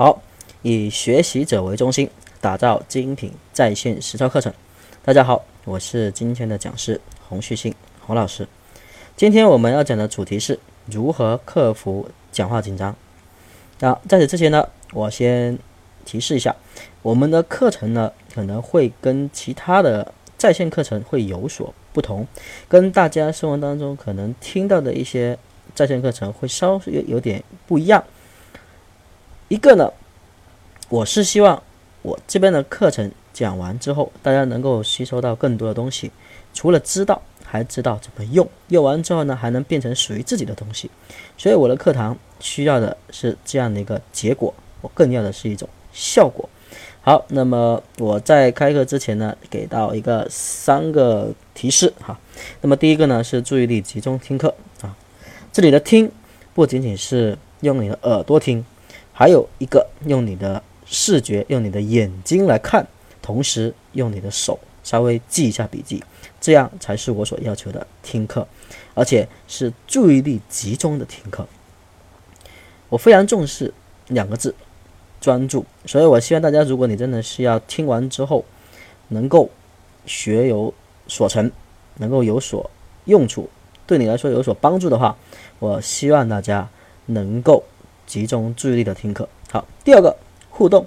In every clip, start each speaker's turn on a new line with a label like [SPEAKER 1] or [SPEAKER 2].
[SPEAKER 1] 好，以学习者为中心，打造精品在线实操课程。大家好，我是今天的讲师洪旭信洪老师。今天我们要讲的主题是如何克服讲话紧张。那在此之前呢，我先提示一下，我们的课程呢可能会跟其他的在线课程会有所不同，跟大家生活当中可能听到的一些在线课程会稍有有点不一样。一个呢，我是希望我这边的课程讲完之后，大家能够吸收到更多的东西，除了知道，还知道怎么用，用完之后呢，还能变成属于自己的东西。所以我的课堂需要的是这样的一个结果，我更要的是一种效果。好，那么我在开课之前呢，给到一个三个提示哈。那么第一个呢是注意力集中听课啊，这里的听不仅仅是用你的耳朵听。还有一个用你的视觉，用你的眼睛来看，同时用你的手稍微记一下笔记，这样才是我所要求的听课，而且是注意力集中的听课。我非常重视两个字，专注。所以我希望大家，如果你真的是要听完之后能够学有所成，能够有所用处，对你来说有所帮助的话，我希望大家能够。集中注意力的听课。好，第二个互动，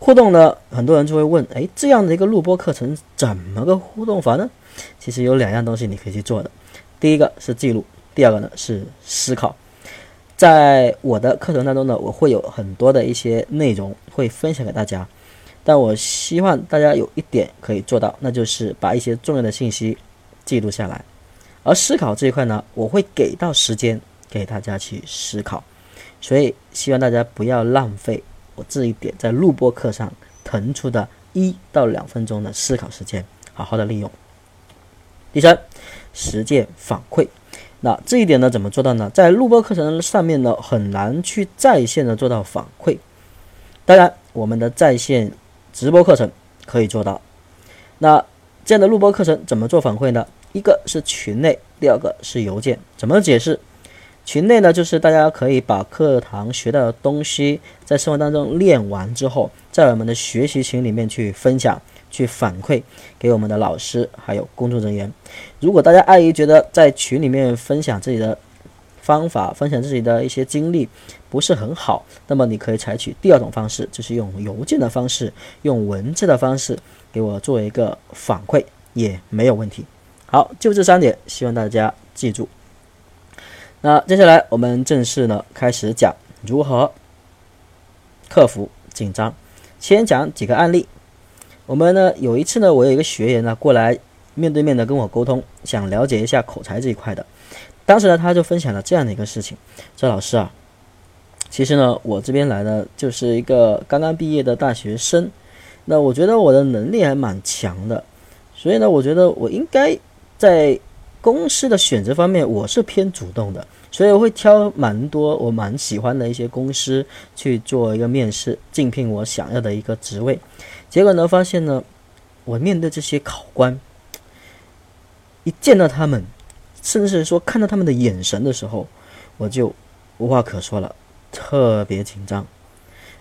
[SPEAKER 1] 互动呢，很多人就会问，哎，这样的一个录播课程怎么个互动法呢？其实有两样东西你可以去做的，第一个是记录，第二个呢是思考。在我的课程当中呢，我会有很多的一些内容会分享给大家，但我希望大家有一点可以做到，那就是把一些重要的信息记录下来。而思考这一块呢，我会给到时间给大家去思考。所以希望大家不要浪费我这一点在录播课上腾出的一到两分钟的思考时间，好好的利用。第三，实践反馈。那这一点呢，怎么做到呢？在录播课程上面呢，很难去在线的做到反馈。当然，我们的在线直播课程可以做到。那这样的录播课程怎么做反馈呢？一个是群内，第二个是邮件。怎么解释？群内呢，就是大家可以把课堂学到的东西，在生活当中练完之后，在我们的学习群里面去分享、去反馈给我们的老师还有工作人员。如果大家碍于觉得在群里面分享自己的方法、分享自己的一些经历不是很好，那么你可以采取第二种方式，就是用邮件的方式、用文字的方式给我做一个反馈，也没有问题。好，就这三点，希望大家记住。那接下来我们正式呢开始讲如何克服紧张。先讲几个案例。我们呢有一次呢，我有一个学员呢过来面对面的跟我沟通，想了解一下口才这一块的。当时呢他就分享了这样的一个事情：说老师啊，其实呢我这边来的就是一个刚刚毕业的大学生，那我觉得我的能力还蛮强的，所以呢我觉得我应该在。公司的选择方面，我是偏主动的，所以我会挑蛮多我蛮喜欢的一些公司去做一个面试，竞聘我想要的一个职位。结果呢，发现呢，我面对这些考官，一见到他们，甚至说看到他们的眼神的时候，我就无话可说了，特别紧张。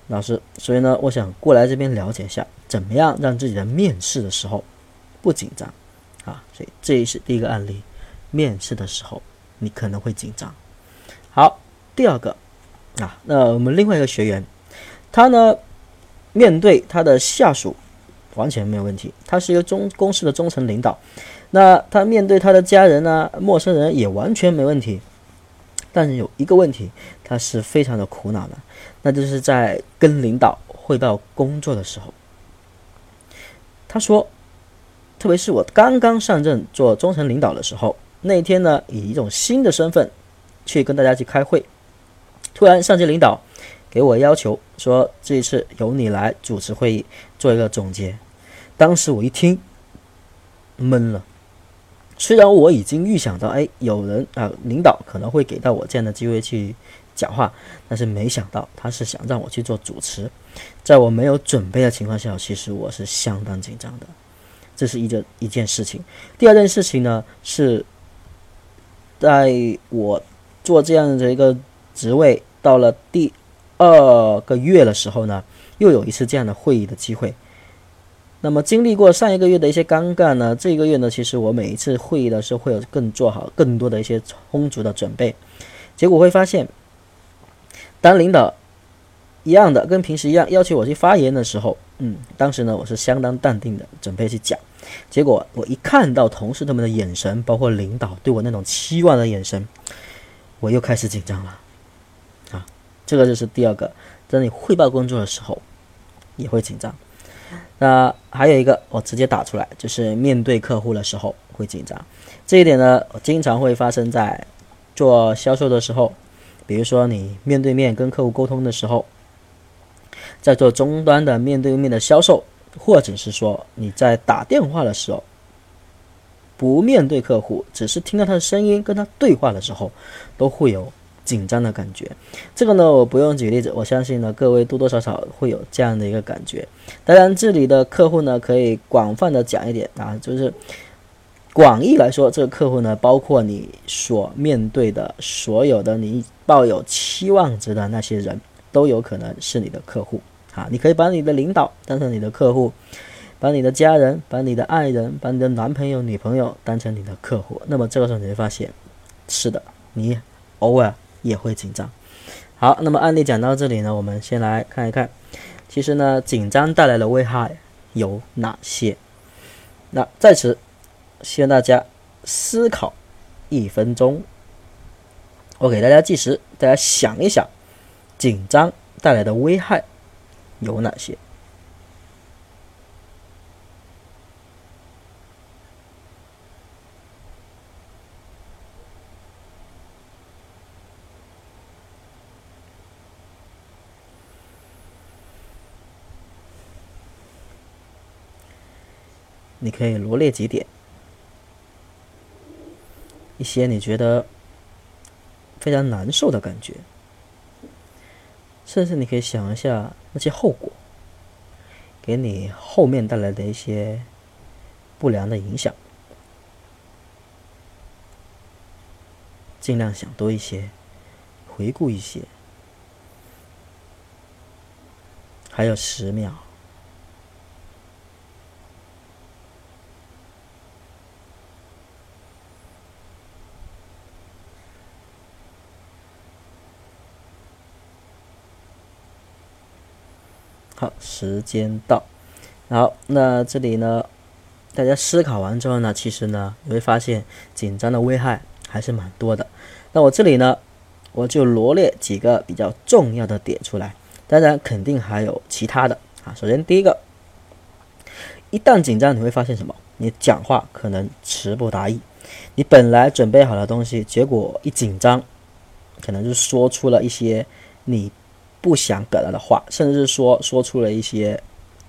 [SPEAKER 1] 老师，所以呢，我想过来这边了解一下，怎么样让自己的面试的时候不紧张啊？所以这也是第一个案例。面试的时候，你可能会紧张。好，第二个啊，那我们另外一个学员，他呢，面对他的下属完全没有问题，他是一个中公司的中层领导。那他面对他的家人呢，陌生人也完全没问题。但是有一个问题，他是非常的苦恼的，那就是在跟领导汇报工作的时候，他说，特别是我刚刚上任做中层领导的时候。那一天呢，以一种新的身份去跟大家去开会，突然上级领导给我要求说，这一次由你来主持会议，做一个总结。当时我一听懵了，虽然我已经预想到，哎，有人啊，领导可能会给到我这样的机会去讲话，但是没想到他是想让我去做主持，在我没有准备的情况下，其实我是相当紧张的。这是一件一件事情。第二件事情呢是。在我做这样的一个职位到了第二个月的时候呢，又有一次这样的会议的机会。那么经历过上一个月的一些尴尬呢，这个月呢，其实我每一次会议的时候会有更做好更多的一些充足的准备。结果会发现，当领导一样的跟平时一样要求我去发言的时候，嗯，当时呢我是相当淡定的准备去讲。结果我一看到同事他们的眼神，包括领导对我那种期望的眼神，我又开始紧张了。啊，这个就是第二个，在你汇报工作的时候也会紧张。那还有一个，我直接打出来，就是面对客户的时候会紧张。这一点呢，经常会发生在做销售的时候，比如说你面对面跟客户沟通的时候，在做终端的面对面的销售，或者是说你在打电话的时候，不面对客户，只是听到他的声音跟他对话的时候，都会有。紧张的感觉，这个呢，我不用举例子，我相信呢，各位多多少少会有这样的一个感觉。当然，这里的客户呢，可以广泛的讲一点啊，就是广义来说，这个客户呢，包括你所面对的所有的你抱有期望值的那些人，都有可能是你的客户啊。你可以把你的领导当成你的客户，把你的家人、把你的爱人、把你的男朋友、女朋友当成你的客户。那么这个时候你会发现，是的，你偶尔。也会紧张。好，那么案例讲到这里呢，我们先来看一看，其实呢，紧张带来的危害有哪些？那在此，希望大家思考一分钟，我给大家计时，大家想一想，紧张带来的危害有哪些？你可以罗列几点，一些你觉得非常难受的感觉，甚至你可以想一下那些后果，给你后面带来的一些不良的影响，尽量想多一些，回顾一些，还有十秒。好，时间到。好，那这里呢，大家思考完之后呢，其实呢，你会发现紧张的危害还是蛮多的。那我这里呢，我就罗列几个比较重要的点出来。当然，肯定还有其他的啊。首先，第一个，一旦紧张，你会发现什么？你讲话可能词不达意。你本来准备好的东西，结果一紧张，可能就说出了一些你。不想表达的话，甚至是说说出了一些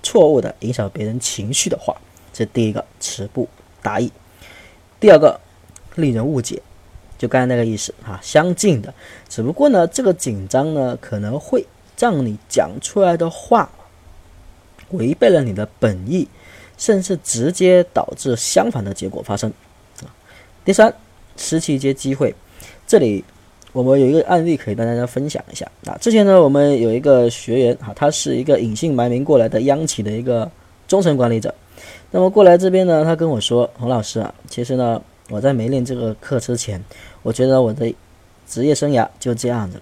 [SPEAKER 1] 错误的、影响别人情绪的话，这第一个词不达意。第二个，令人误解，就刚才那个意思哈，相近的。只不过呢，这个紧张呢，可能会让你讲出来的话违背了你的本意，甚至直接导致相反的结果发生。第三，失去一些机会，这里。我们有一个案例可以跟大家分享一下啊。之前呢，我们有一个学员啊，他是一个隐姓埋名过来的央企的一个中层管理者。那么过来这边呢，他跟我说：“洪老师啊，其实呢，我在没练这个课之前，我觉得我的职业生涯就这样子。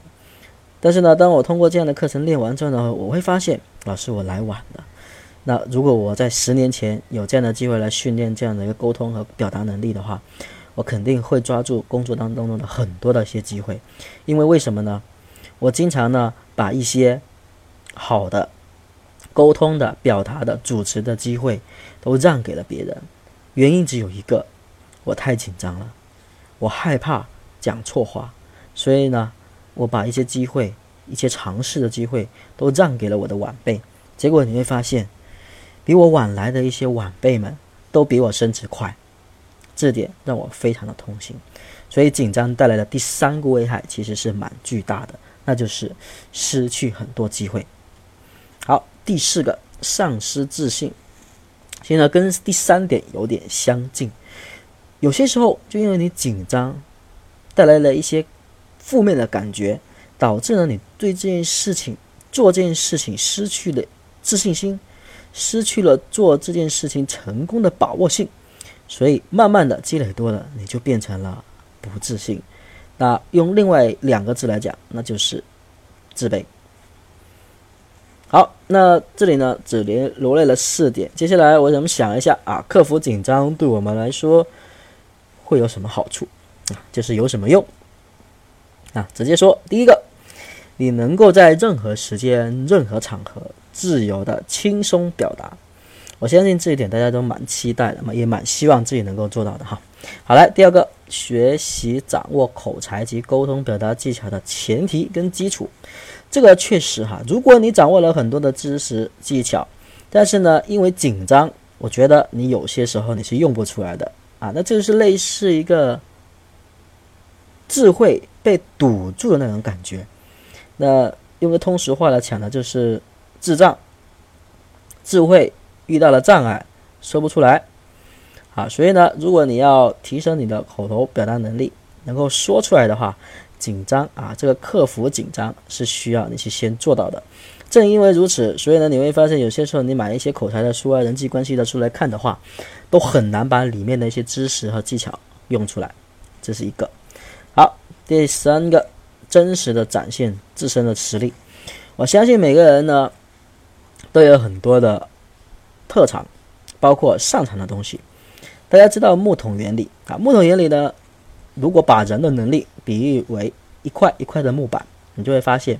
[SPEAKER 1] 但是呢，当我通过这样的课程练完之后呢，我会发现，老师我来晚了。那如果我在十年前有这样的机会来训练这样的一个沟通和表达能力的话。”我肯定会抓住工作当中的很多的一些机会，因为为什么呢？我经常呢把一些好的沟通的、表达的、主持的机会都让给了别人，原因只有一个：我太紧张了，我害怕讲错话，所以呢，我把一些机会、一些尝试的机会都让给了我的晚辈。结果你会发现，比我晚来的一些晚辈们都比我升职快。这点让我非常的痛心，所以紧张带来的第三个危害其实是蛮巨大的，那就是失去很多机会。好，第四个丧失自信，现在跟第三点有点相近。有些时候就因为你紧张，带来了一些负面的感觉，导致呢你对这件事情做这件事情失去了自信心，失去了做这件事情成功的把握性，所以慢慢的积累多了，你就变成了不自信。那用另外两个字来讲，那就是自卑。好，那这里呢只连罗列了四点，接下来我们想一下啊，克服紧张对我们来说会有什么好处啊？就是有什么用啊？直接说，第一个，你能够在任何时间、任何场合自由的轻松表达。我相信这一点大家都蛮期待的嘛，也蛮希望自己能够做到的哈。好来，第二个，学习掌握口才及沟通表达技巧的前提跟基础，这个确实哈，如果你掌握了很多的知识技巧，但是呢，因为紧张，我觉得你有些时候你是用不出来的啊，那这就是类似一个智慧被堵住的那种感觉。那用个通俗话来讲呢，就是智障，智慧。遇到了障碍，说不出来，好，所以呢，如果你要提升你的口头表达能力，能够说出来的话，紧张啊，这个克服紧张是需要你去先做到的。正因为如此，所以呢，你会发现有些时候你买一些口才的书啊、人际关系的书来看的话，都很难把里面的一些知识和技巧用出来。这是一个。好，第三个，真实的展现自身的实力。我相信每个人呢，都有很多的。特长，包括擅长的东西。大家知道木桶原理啊？木桶原理呢，如果把人的能力比喻为一块一块的木板，你就会发现，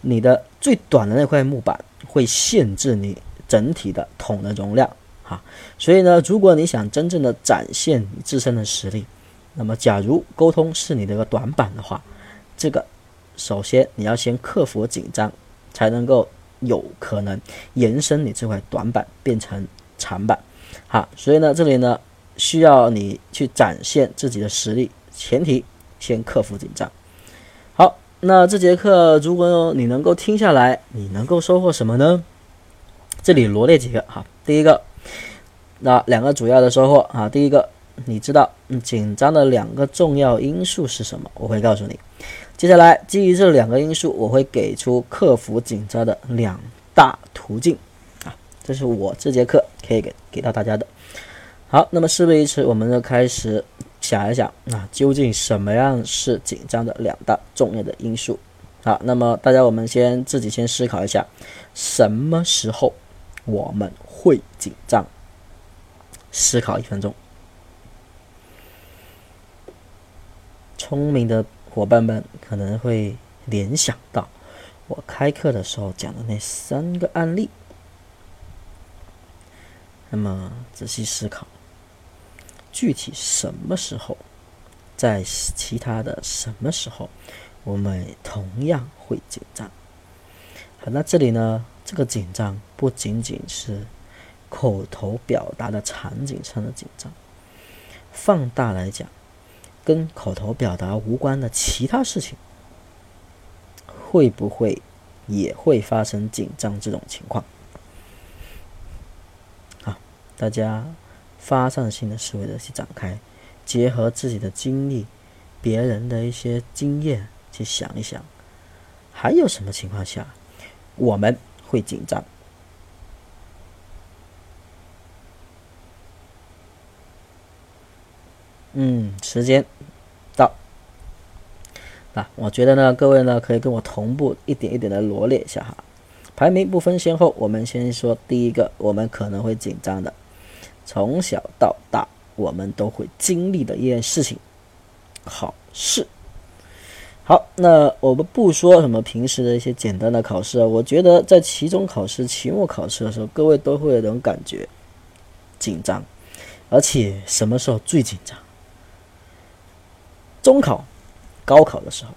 [SPEAKER 1] 你的最短的那块木板会限制你整体的桶的容量。哈，所以呢，如果你想真正的展现你自身的实力，那么假如沟通是你的一个短板的话，这个首先你要先克服紧张，才能够。有可能延伸你这块短板变成长板，好，所以呢，这里呢需要你去展现自己的实力，前提先克服紧张。好，那这节课如果你能够听下来，你能够收获什么呢？这里罗列几个哈，第一个，那两个主要的收获啊，第一个，你知道紧张的两个重要因素是什么？我会告诉你。接下来，基于这两个因素，我会给出克服紧张的两大途径啊，这是我这节课可以给给到大家的。好，那么事不宜迟，我们就开始想一想啊，究竟什么样是紧张的两大重要的因素？好，那么大家我们先自己先思考一下，什么时候我们会紧张？思考一分钟，聪明的。伙伴们可能会联想到我开课的时候讲的那三个案例，那么仔细思考，具体什么时候，在其他的什么时候，我们同样会紧张？好，那这里呢，这个紧张不仅仅是口头表达的场景上的紧张，放大来讲。跟口头表达无关的其他事情，会不会也会发生紧张这种情况？好，大家发散性的思维的去展开，结合自己的经历、别人的一些经验去想一想，还有什么情况下我们会紧张？嗯，时间。啊我觉得呢，各位呢可以跟我同步一点一点的罗列一下哈。排名不分先后，我们先说第一个，我们可能会紧张的，从小到大我们都会经历的一件事情——考试。好，那我们不说什么平时的一些简单的考试啊，我觉得在期中考试、期末考试的时候，各位都会有这种感觉，紧张，而且什么时候最紧张？中考、高考的时候，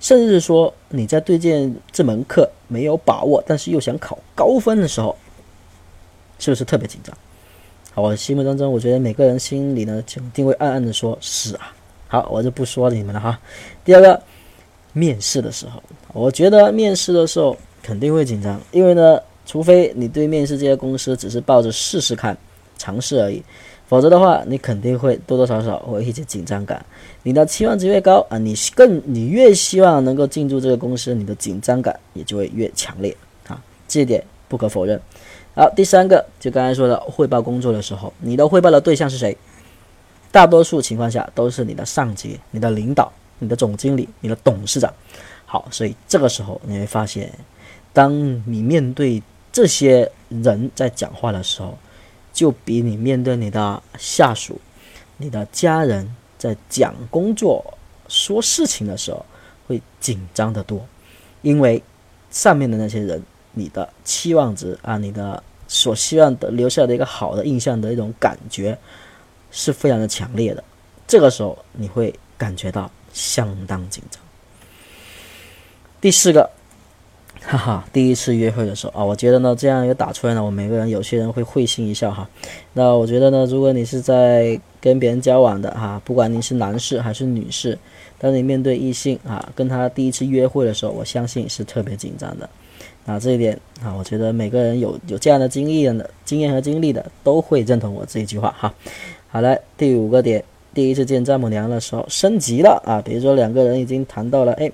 [SPEAKER 1] 甚至是说你在对这这门课没有把握，但是又想考高分的时候，是不是特别紧张？好，我心目当中，我觉得每个人心里呢，就定会暗暗的说：“是啊。”好，我就不说你们了哈。第二个，面试的时候，我觉得面试的时候肯定会紧张，因为呢，除非你对面试这些公司只是抱着试试看、尝试而已。否则的话，你肯定会多多少少会一些紧张感。你的期望值越高啊，你更你越希望能够进驻这个公司，你的紧张感也就会越强烈啊，这一点不可否认。好，第三个就刚才说的汇报工作的时候，你的汇报的对象是谁？大多数情况下都是你的上级、你的领导、你的总经理、你的董事长。好，所以这个时候你会发现，当你面对这些人在讲话的时候，就比你面对你的下属、你的家人在讲工作、说事情的时候会紧张的多，因为上面的那些人，你的期望值啊，你的所希望的留下的一个好的印象的一种感觉是非常的强烈的，这个时候你会感觉到相当紧张。第四个。哈哈，第一次约会的时候啊，我觉得呢，这样也打出来呢，我每个人有些人会会心一笑哈。那我觉得呢，如果你是在跟别人交往的哈，不管你是男士还是女士，当你面对异性啊，跟他第一次约会的时候，我相信是特别紧张的。那这一点啊，我觉得每个人有有这样的经历的经验和经历的，都会认同我这一句话哈。好了，第五个点，第一次见丈母娘的时候升级了啊，比如说两个人已经谈到了哎。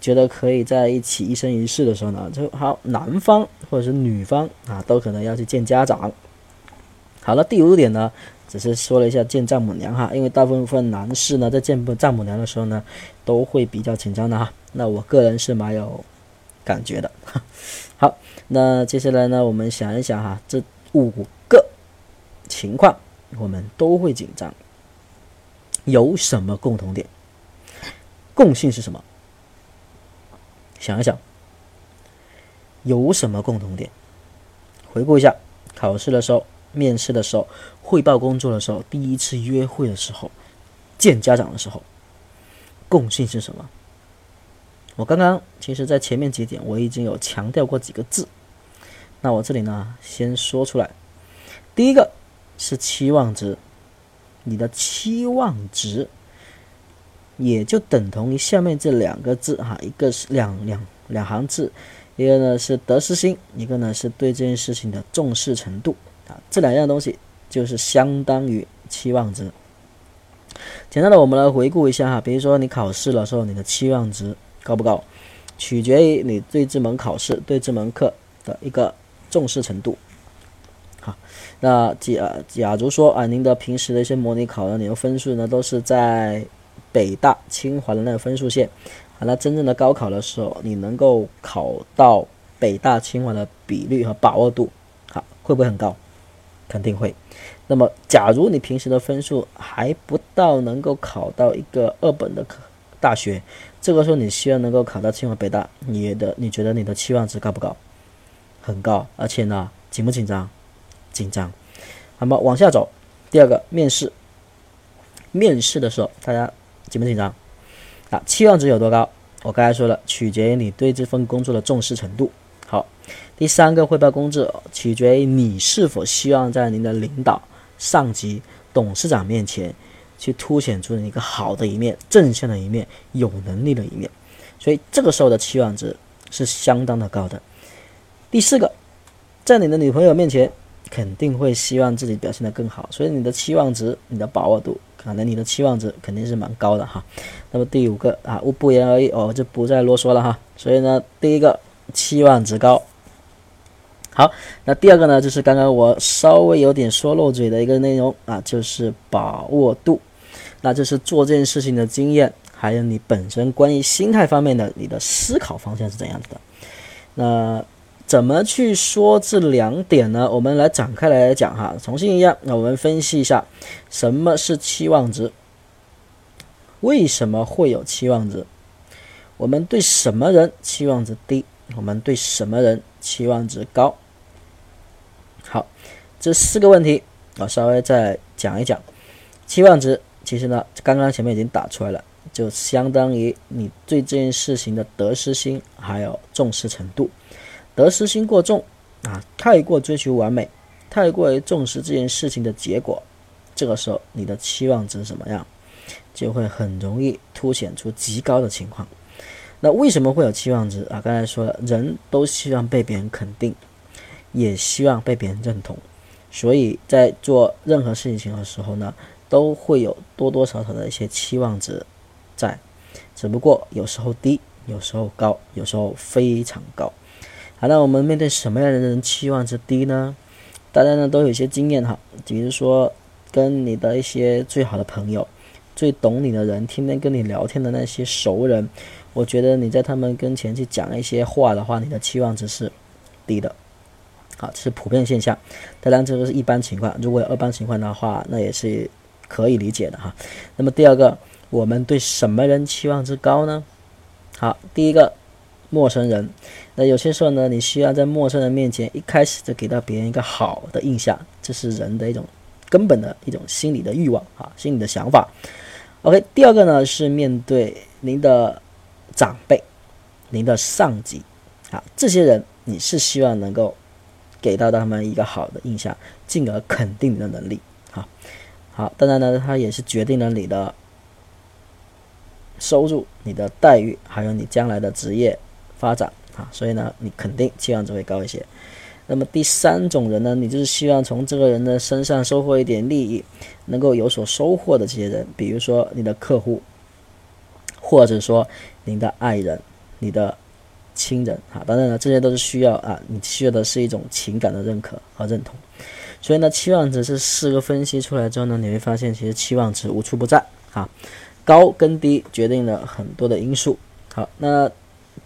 [SPEAKER 1] 觉得可以在一起一生一世的时候呢，就好男方或者是女方啊，都可能要去见家长。好了，第五点呢，只是说了一下见丈母娘哈，因为大部分男士呢在见丈母娘的时候呢，都会比较紧张的哈。那我个人是蛮有感觉的。好，那接下来呢，我们想一想哈，这五个情况我们都会紧张，有什么共同点？共性是什么？想一想，有什么共同点？回顾一下，考试的时候、面试的时候、汇报工作的时候、第一次约会的时候、见家长的时候，共性是什么？我刚刚其实在前面几点我已经有强调过几个字，那我这里呢先说出来。第一个是期望值，你的期望值。也就等同于下面这两个字哈，一个是两两两行字，一个呢是得失心，一个呢是对这件事情的重视程度啊，这两样东西就是相当于期望值。简单的，我们来回顾一下哈，比如说你考试的时候，你的期望值高不高，取决于你对这门考试、对这门课的一个重视程度。好，那假假如说啊，您的平时的一些模拟考的你的分数呢，都是在。北大、清华的那个分数线，啊，那真正的高考的时候，你能够考到北大、清华的比率和把握度，好，会不会很高？肯定会。那么，假如你平时的分数还不到能够考到一个二本的科大学，这个时候你希望能够考到清华、北大，你的你觉得你的期望值高不高？很高，而且呢，紧不紧张？紧张。那么往下走，第二个面试，面试的时候，大家。紧不紧张？啊，期望值有多高？我刚才说了，取决于你对这份工作的重视程度。好，第三个汇报工作取决于你是否希望在您的领导、上级、董事长面前去凸显出你一个好的一面、正向的一面、有能力的一面。所以这个时候的期望值是相当的高的。第四个，在你的女朋友面前肯定会希望自己表现得更好，所以你的期望值、你的把握度。可能你的期望值肯定是蛮高的哈，那么第五个啊，我不言而喻，我就不再啰嗦了哈。所以呢，第一个期望值高，好，那第二个呢，就是刚刚我稍微有点说漏嘴的一个内容啊，就是把握度，那就是做这件事情的经验，还有你本身关于心态方面的你的思考方向是怎样子的，那。怎么去说这两点呢？我们来展开来讲哈。重新一样，那我们分析一下什么是期望值，为什么会有期望值？我们对什么人期望值低？我们对什么人期望值高？好，这四个问题我稍微再讲一讲。期望值其实呢，刚刚前面已经打出来了，就相当于你对这件事情的得失心还有重视程度。得失心过重啊，太过追求完美，太过于重视这件事情的结果，这个时候你的期望值怎么样，就会很容易凸显出极高的情况。那为什么会有期望值啊？刚才说了，人都希望被别人肯定，也希望被别人认同，所以在做任何事情的时候呢，都会有多多少少的一些期望值在，只不过有时候低，有时候高，有时候非常高。好，那我们面对什么样的人期望值低呢？大家呢都有一些经验哈，比如说跟你的一些最好的朋友、最懂你的人、天天跟你聊天的那些熟人，我觉得你在他们跟前去讲一些话的话，你的期望值是低的。好，这是普遍现象。当然，这个是一般情况。如果有二般情况的话，那也是可以理解的哈。那么第二个，我们对什么人期望值高呢？好，第一个，陌生人。那有些时候呢，你需要在陌生人面前一开始就给到别人一个好的印象，这是人的一种根本的一种心理的欲望啊，心理的想法。OK，第二个呢是面对您的长辈、您的上级啊，这些人你是希望能够。给到他们一个好的印象，进而肯定你的能力，好，好，当然呢，它也是决定了你的收入、你的待遇，还有你将来的职业发展啊，所以呢，你肯定期望值会高一些。那么第三种人呢，你就是希望从这个人的身上收获一点利益，能够有所收获的这些人，比如说你的客户，或者说您的爱人，你的。亲人啊，当然了，这些都是需要啊，你需要的是一种情感的认可和认同。所以呢，期望值是四个分析出来之后呢，你会发现其实期望值无处不在啊，高跟低决定了很多的因素。好，那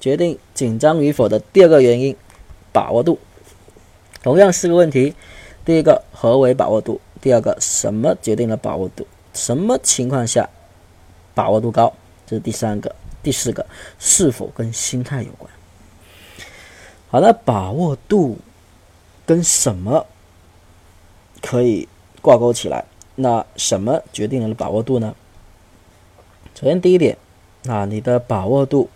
[SPEAKER 1] 决定紧张与否的第二个原因，把握度，同样是个问题。第一个何为把握度？第二个什么决定了把握度？什么情况下把握度高？这是第三个。第四个是否跟心态有关？好，那把握度跟什么可以挂钩起来？那什么决定了把握度呢？首先，第一点，啊，你的把握度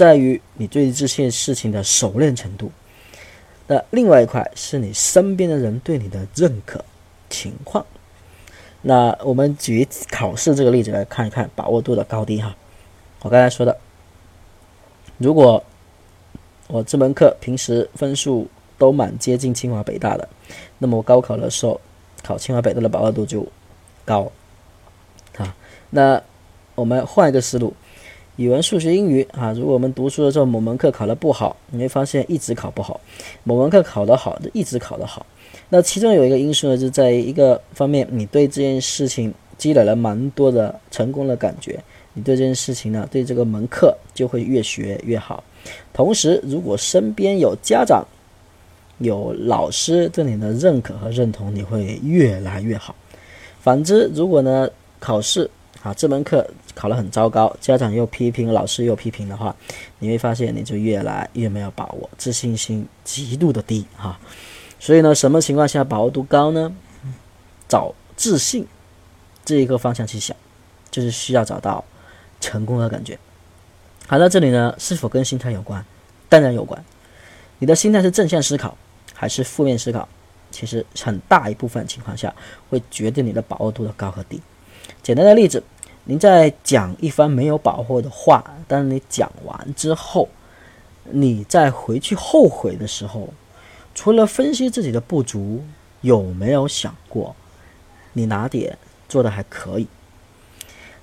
[SPEAKER 1] 在于你对这些事情的熟练程度。那另外一块是你身边的人对你的认可情况。那我们举考试这个例子来看一看把握度的高低哈。我刚才说的，如果我这门课平时分数都蛮接近清华北大的，那么我高考的时候考清华北大的把握度就高啊。那我们换一个思路，语文、数学、英语啊，如果我们读书的时候某门课考得不好，你会发现一直考不好；某门课考得好，就一直考得好。那其中有一个因素呢，就在一个方面，你对这件事情积累了蛮多的成功的感觉，你对这件事情呢，对这个门课就会越学越好。同时，如果身边有家长、有老师对你的认可和认同，你会越来越好。反之，如果呢考试啊这门课考得很糟糕，家长又批评，老师又批评的话，你会发现你就越来越没有把握，自信心极度的低哈。所以呢，什么情况下把握度高呢？找自信这一个方向去想，就是需要找到成功的感觉。好，到这里呢，是否跟心态有关？当然有关。你的心态是正向思考还是负面思考？其实很大一部分情况下会决定你的把握度的高和低。简单的例子，您在讲一番没有把握的话，当你讲完之后，你再回去后悔的时候，除了分析自己的不足，有没有想过你哪点做的还可以？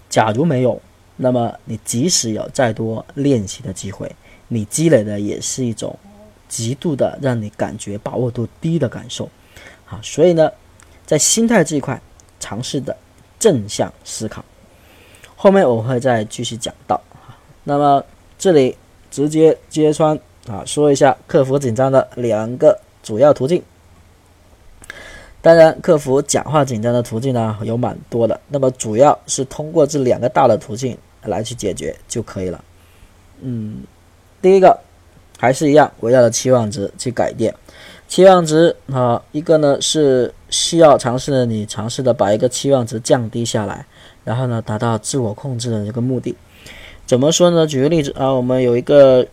[SPEAKER 1] 假如没有。那么你即使有再多练习的机会，你积累的也是一种极度的让你感觉把握度低的感受，好，所以呢，在心态这一块尝试的正向思考，后面我会再继续讲到。那么这里直接揭穿啊，说一下克服紧张的两个主要途径。当然，克服讲话紧张的途径呢有蛮多的，那么主要是通过这两个大的途径。来去解决就可以了。嗯，第一个还是一样，围绕着期望值去改变。期望值啊，一个呢是需要尝试的，你尝试的把一个期望值降低下来，然后呢达到自我控制的这个目的。怎么说呢？举个例子啊，我们有一个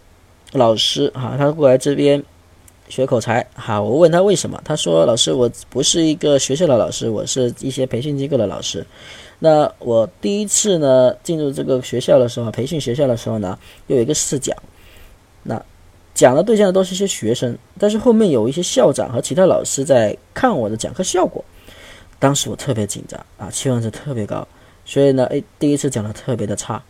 [SPEAKER 1] 老师哈，他过来这边学口才，好，我问他为什么，他说老师，我不是一个学校的老师，我是一些培训机构的老师。那我第一次呢进入这个学校的时候，培训学校的时候呢，又有一个试讲，讲的对象都是一些学生，但是后面有一些校长和其他老师在看我的讲课效果。当时我特别紧张啊，期望值特别高，所以呢，诶，第一次讲的特别的差。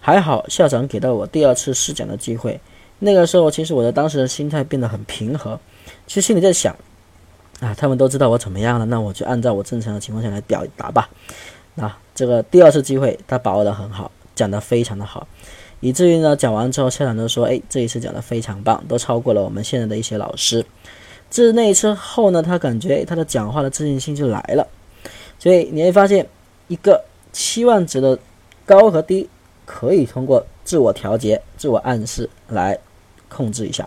[SPEAKER 1] 还好校长给到我第二次试讲的机会。那个时候，其实我的当时的心态变得很平和，其实心里在想，啊，他们都知道我怎么样了，那我就按照我正常的情况下来表达吧。啊，这个第二次机会他把握的很好，讲的非常的好，以至于呢讲完之后，校长都说，哎，这一次讲的非常棒，都超过了我们现在的一些老师。自那一次后呢，他感觉他的讲话的自信心就来了。所以你会发现，一个期望值的高和低，可以通过自我调节、自我暗示来。控制一下，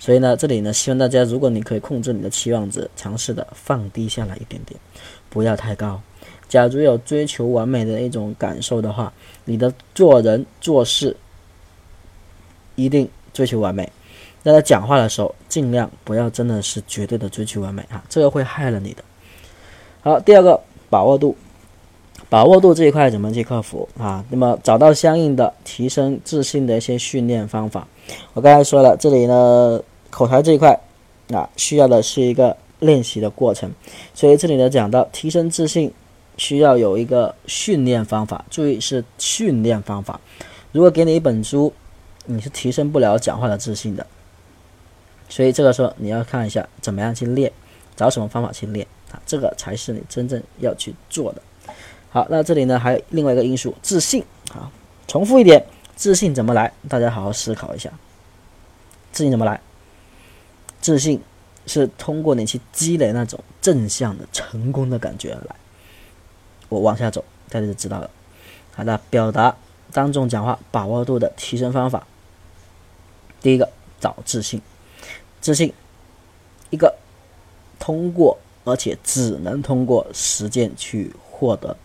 [SPEAKER 1] 所以呢，这里呢，希望大家，如果你可以控制你的期望值，尝试的放低下来一点点，不要太高。假如有追求完美的一种感受的话，你的做人做事一定追求完美。那在讲话的时候，尽量不要真的是绝对的追求完美啊，这个会害了你的。好，第二个把握度。把握度这一块怎么去克服啊？那么找到相应的提升自信的一些训练方法。我刚才说了，这里呢口才这一块啊，需要的是一个练习的过程。所以这里呢讲到提升自信，需要有一个训练方法。注意是训练方法。如果给你一本书，你是提升不了讲话的自信的。所以这个时候你要看一下怎么样去练，找什么方法去练啊？这个才是你真正要去做的。好，那这里呢还有另外一个因素，自信。好，重复一点，自信怎么来？大家好好思考一下，自信怎么来？自信是通过你去积累那种正向的成功的感觉而来。我往下走，大家就知道了。好的，表达当众讲话把握度的提升方法。第一个，找自信。自信，一个通过，而且只能通过实践去获得。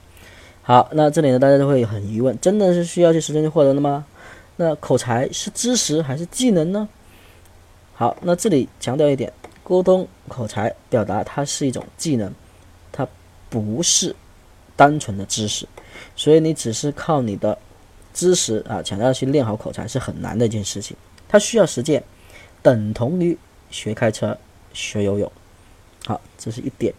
[SPEAKER 1] 好，那这里呢，大家都会很疑问，真的是需要去实践去获得的吗？那口才是知识还是技能呢？好，那这里强调一点，沟通、口才、表达，它是一种技能，它不是单纯的知识，所以你只是靠你的知识啊，想要去练好口才是很难的一件事情，它需要实践，等同于学开车、学游泳。好，这是一点。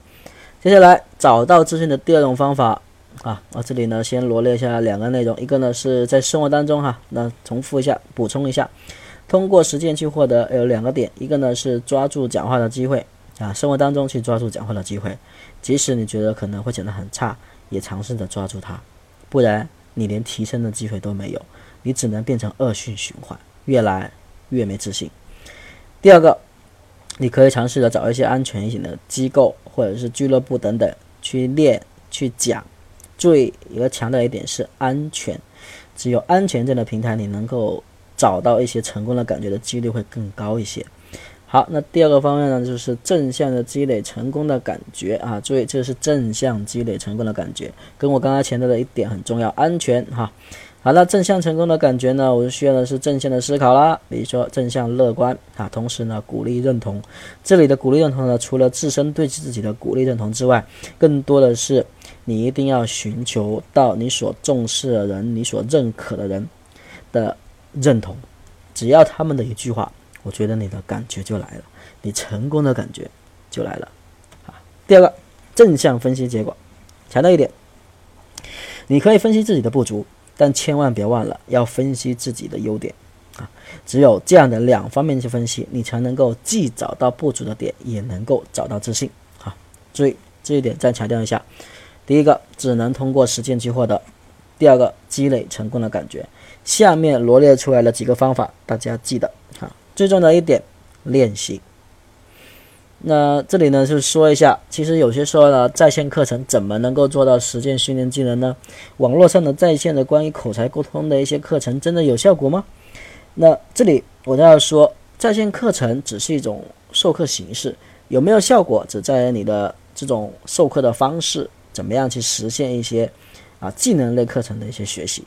[SPEAKER 1] 接下来找到自信的第二种方法。啊，我这里呢先罗列一下两个内容，一个呢是在生活当中哈，那重复一下，补充一下，通过实践去获得有两个点，一个呢是抓住讲话的机会啊，生活当中去抓住讲话的机会，即使你觉得可能会讲得很差，也尝试着抓住它，不然你连提升的机会都没有，你只能变成恶性循环，越来越没自信。第二个，你可以尝试着找一些安全一点的机构或者是俱乐部等等去练去讲。注意，一个强调一点是安全，只有安全这样的平台，你能够找到一些成功的感觉的几率会更高一些。好，那第二个方面呢，就是正向的积累成功的感觉啊。注意，这是正向积累成功的感觉，跟我刚才强调的一点很重要，安全哈。好那，正向成功的感觉呢，我就需要的是正向的思考啦，比如说正向乐观啊，同时呢鼓励认同。这里的鼓励认同呢，除了自身对自己的鼓励认同之外，更多的是你一定要寻求到你所重视的人、你所认可的人的认同。只要他们的一句话，我觉得你的感觉就来了，你成功的感觉就来了。啊，第二个正向分析结果，强调一点，你可以分析自己的不足。但千万别忘了要分析自己的优点啊！只有这样的两方面去分析，你才能够既找到不足的点，也能够找到自信啊！注意这一点，再强调一下：第一个，只能通过实践去获得；第二个，积累成功的感觉。下面罗列出来了几个方法，大家记得啊！最重要的一点，练习。那这里呢，就说一下，其实有些时候呢，在线课程怎么能够做到实践训练技能呢？网络上的在线的关于口才沟通的一些课程，真的有效果吗？那这里我都要说，在线课程只是一种授课形式，有没有效果，只在于你的这种授课的方式，怎么样去实现一些啊技能类课程的一些学习。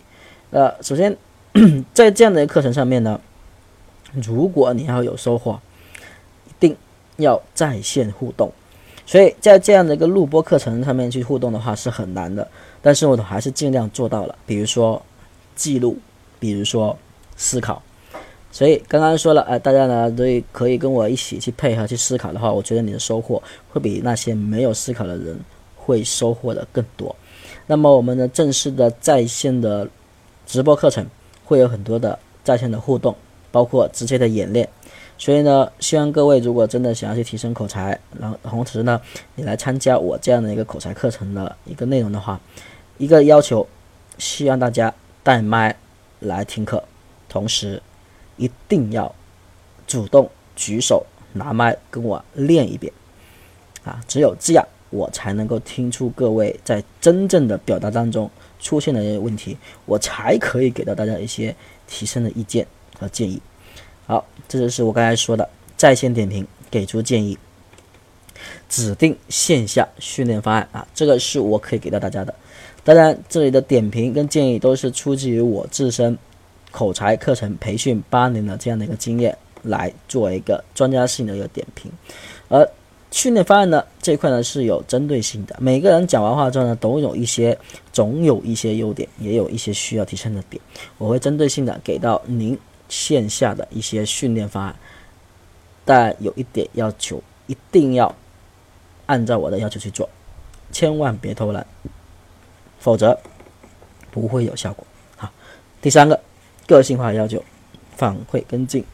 [SPEAKER 1] 呃，首先 在这样的课程上面呢，如果你要有收获。一定要在线互动，所以在这样的一个录播课程上面去互动的话是很难的，但是我还是尽量做到了。比如说记录，比如说思考，所以刚刚说了，呃，大家呢都可以跟我一起去配合去思考的话，我觉得你的收获会比那些没有思考的人会收获的更多。那么我们的正式的在线的直播课程会有很多的在线的互动，包括直接的演练。所以呢，希望各位如果真的想要去提升口才，然后同时呢，你来参加我这样的一个口才课程的一个内容的话，一个要求，希望大家带麦来听课，同时。一定要主动举手拿麦跟我练一遍啊！只有这样，我才能够听出各位在真正的表达当中出现的一些问题，我才可以给到大家一些提升的意见和建议。好，这就是我刚才说的在线点评，给出建议，指定线下训练方案啊，这个是我可以给到大家的。当然，这里的点评跟建议都是出自于我自身。口才课程培训八年的这样的一个经验来做一个专家性的一个点评，而训练方案呢这一块呢是有针对性的，每个人讲完话之后呢都有一些总有一些优点，也有一些需要提升的点，我会针对性的给到您线下的一些训练方案，但有一点要求，一定要按照我的要求去做，千万别偷懒，否则不会有效果。好，第三个。个性化要求，反馈跟进。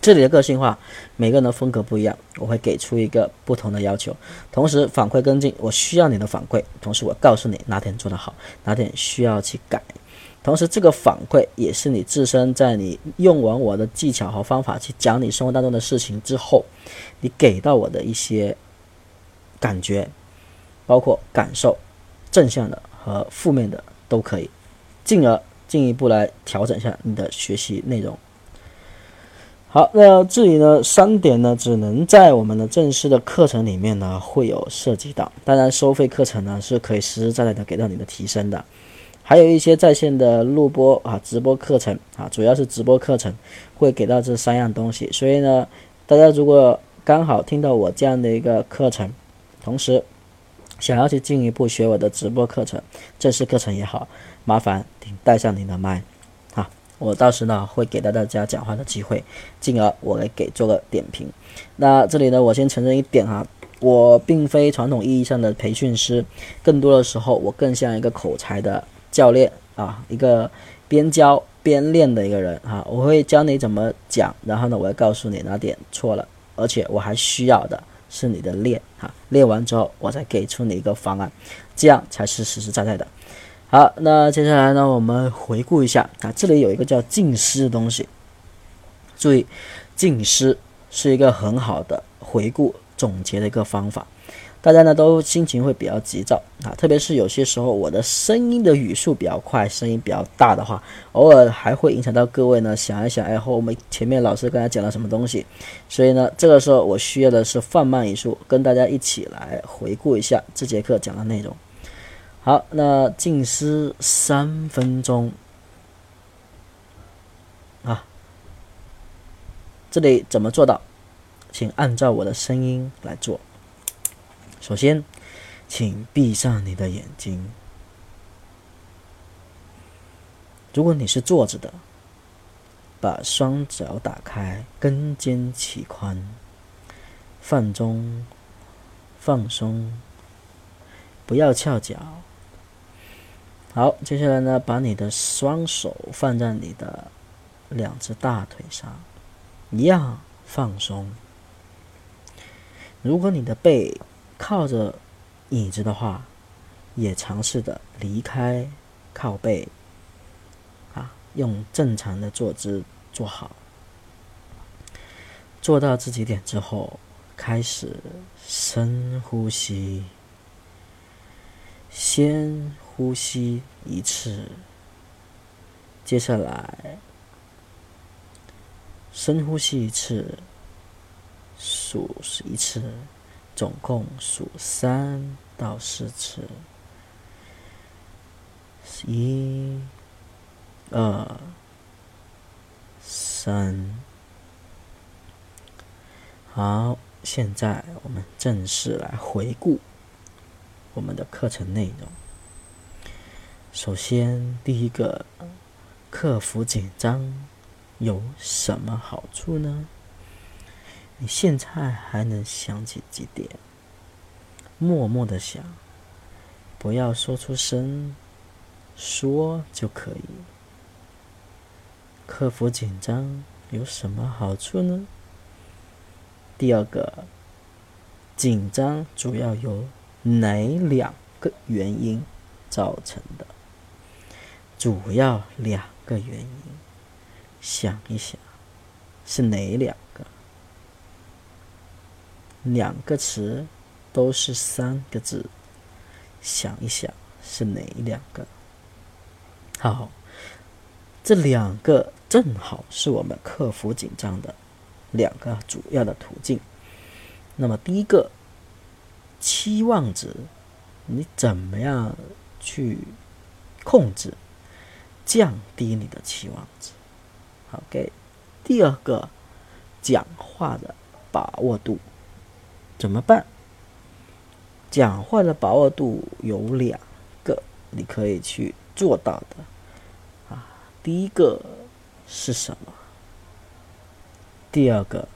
[SPEAKER 1] 这里的个性化，每个人的风格不一样，我会给出一个不同的要求。同时反馈跟进，我需要你的反馈，同时我告诉你哪点做得好，哪点需要去改。同时这个反馈也是你自身在你用完我的技巧和方法去讲你生活当中的事情之后，你给到我的一些感觉，包括感受，正向的和负面的都可以，进而。进一步来调整一下你的学习内容。好，那这里呢三点呢，只能在我们的正式的课程里面呢会有涉及到。当然，收费课程呢是可以实实在在的给到你的提升的。还有一些在线的录播啊、直播课程啊，主要是直播课程会给到这三样东西。所以呢，大家如果刚好听到我这样的一个课程，同时想要去进一步学我的直播课程、正式课程也好。麻烦请带上您的麦，啊，我到时呢会给到大家讲话的机会，进而我来给做个点评。那这里呢，我先承认一点哈，我并非传统意义上的培训师，更多的时候我更像一个口才的教练啊，一个边教边练的一个人啊。我会教你怎么讲，然后呢，我会告诉你哪点错了，而且我还需要的是你的练啊，练完之后我再给出你一个方案，这样才是实实在在的。好，那接下来呢，我们回顾一下啊，这里有一个叫静思的东西。注意，静思是一个很好的回顾总结的一个方法。大家呢都心情会比较急躁啊，特别是有些时候我的声音的语速比较快，声音比较大的话，偶尔还会影响到各位呢想一想，哎，后面前面老师刚才讲了什么东西？所以呢，这个时候我需要的是放慢语速，跟大家一起来回顾一下这节课讲的内容。好，那静思三分钟啊，这里怎么做到？请按照我的声音来做。首先，请闭上你的眼睛。如果你是坐着的，把双脚打开，跟肩齐宽，放中放松，不要翘脚。好，接下来呢，把你的双手放在你的两只大腿上，一样放松。如果你的背靠着椅子的话，也尝试的离开靠背，啊，用正常的坐姿坐好。做到自己点之后，开始深呼吸，先。呼吸一次，接下来深呼吸一次，数一次，总共数三到四次，一、二、三。好，现在我们正式来回顾我们的课程内容。首先，第一个，克服紧张，有什么好处呢？你现在还能想起几点？默默的想，不要说出声，说就可以。克服紧张有什么好处呢？第二个，紧张主要由哪两个原因造成的？主要两个原因，想一想，是哪两个？两个词都是三个字，想一想是哪两个？好，这两个正好是我们克服紧张的两个主要的途径。那么第一个，期望值，你怎么样去控制？降低你的期望值。OK，第二个，讲话的把握度怎么办？讲话的把握度有两个，你可以去做到的。啊，第一个是什么？第二个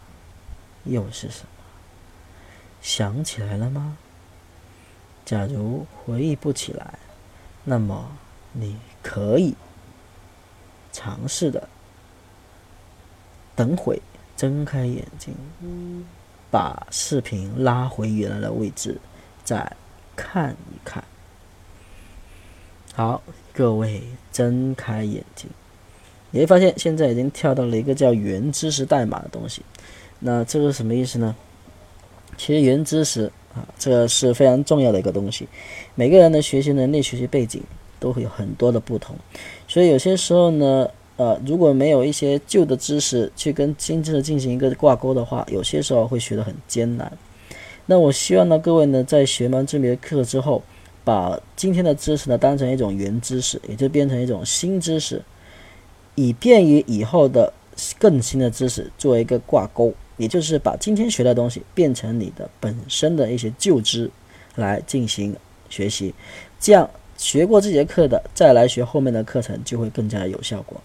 [SPEAKER 1] 又是什么？想起来了吗？假如回忆不起来，那么你可以。尝试的，等会睁开眼睛，把视频拉回原来的位置，再看一看。好，各位睁开眼睛，你会发现现在已经跳到了一个叫原知识代码的东西。那这个什么意思呢？其实原知识啊，这个是非常重要的一个东西。每个人的学习能力、学习背景。都会有很多的不同，所以有些时候呢，呃，如果没有一些旧的知识去跟新知识进行一个挂钩的话，有些时候会学得很艰难。那我希望呢，各位呢，在学完这门课之后，把今天的知识呢当成一种原知识，也就变成一种新知识，以便于以后的更新的知识做一个挂钩，也就是把今天学的东西变成你的本身的一些旧知来进行学习，这样。学过这节课的，再来学后面的课程就会更加有效果。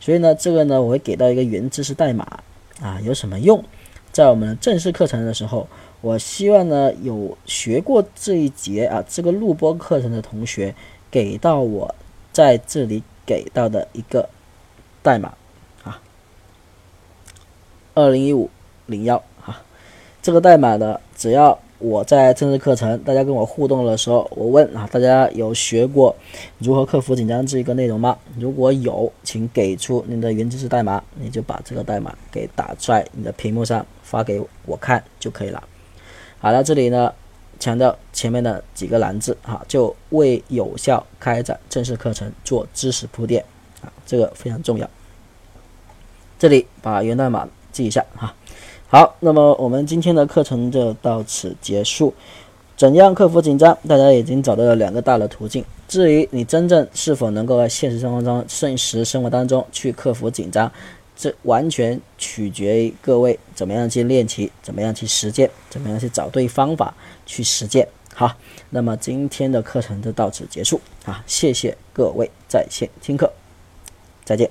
[SPEAKER 1] 所以呢，这个呢，我会给到一个原知识代码啊，有什么用？在我们正式课程的时候，我希望呢，有学过这一节啊这个录播课程的同学，给到我在这里给到的一个代码啊，二零一五零幺啊，这个代码呢，只要。我在正式课程，大家跟我互动的时候，我问啊，大家有学过如何克服紧张这一个内容吗？如果有，请给出您的原知识代码，你就把这个代码给打在你的屏幕上发给我看就可以了。好了，这里呢强调前面的几个蓝字哈，就为有效开展正式课程做知识铺垫啊，这个非常重要。这里把源代码记一下哈。好，那么我们今天的课程就到此结束。怎样克服紧张？大家已经找到了两个大的途径。至于你真正是否能够在现实生活中、现实生活当中去克服紧张，这完全取决于各位怎么样去练习，怎么样去实践，怎么样去找对方法去实践。好，那么今天的课程就到此结束啊！谢谢各位在线听课，再见。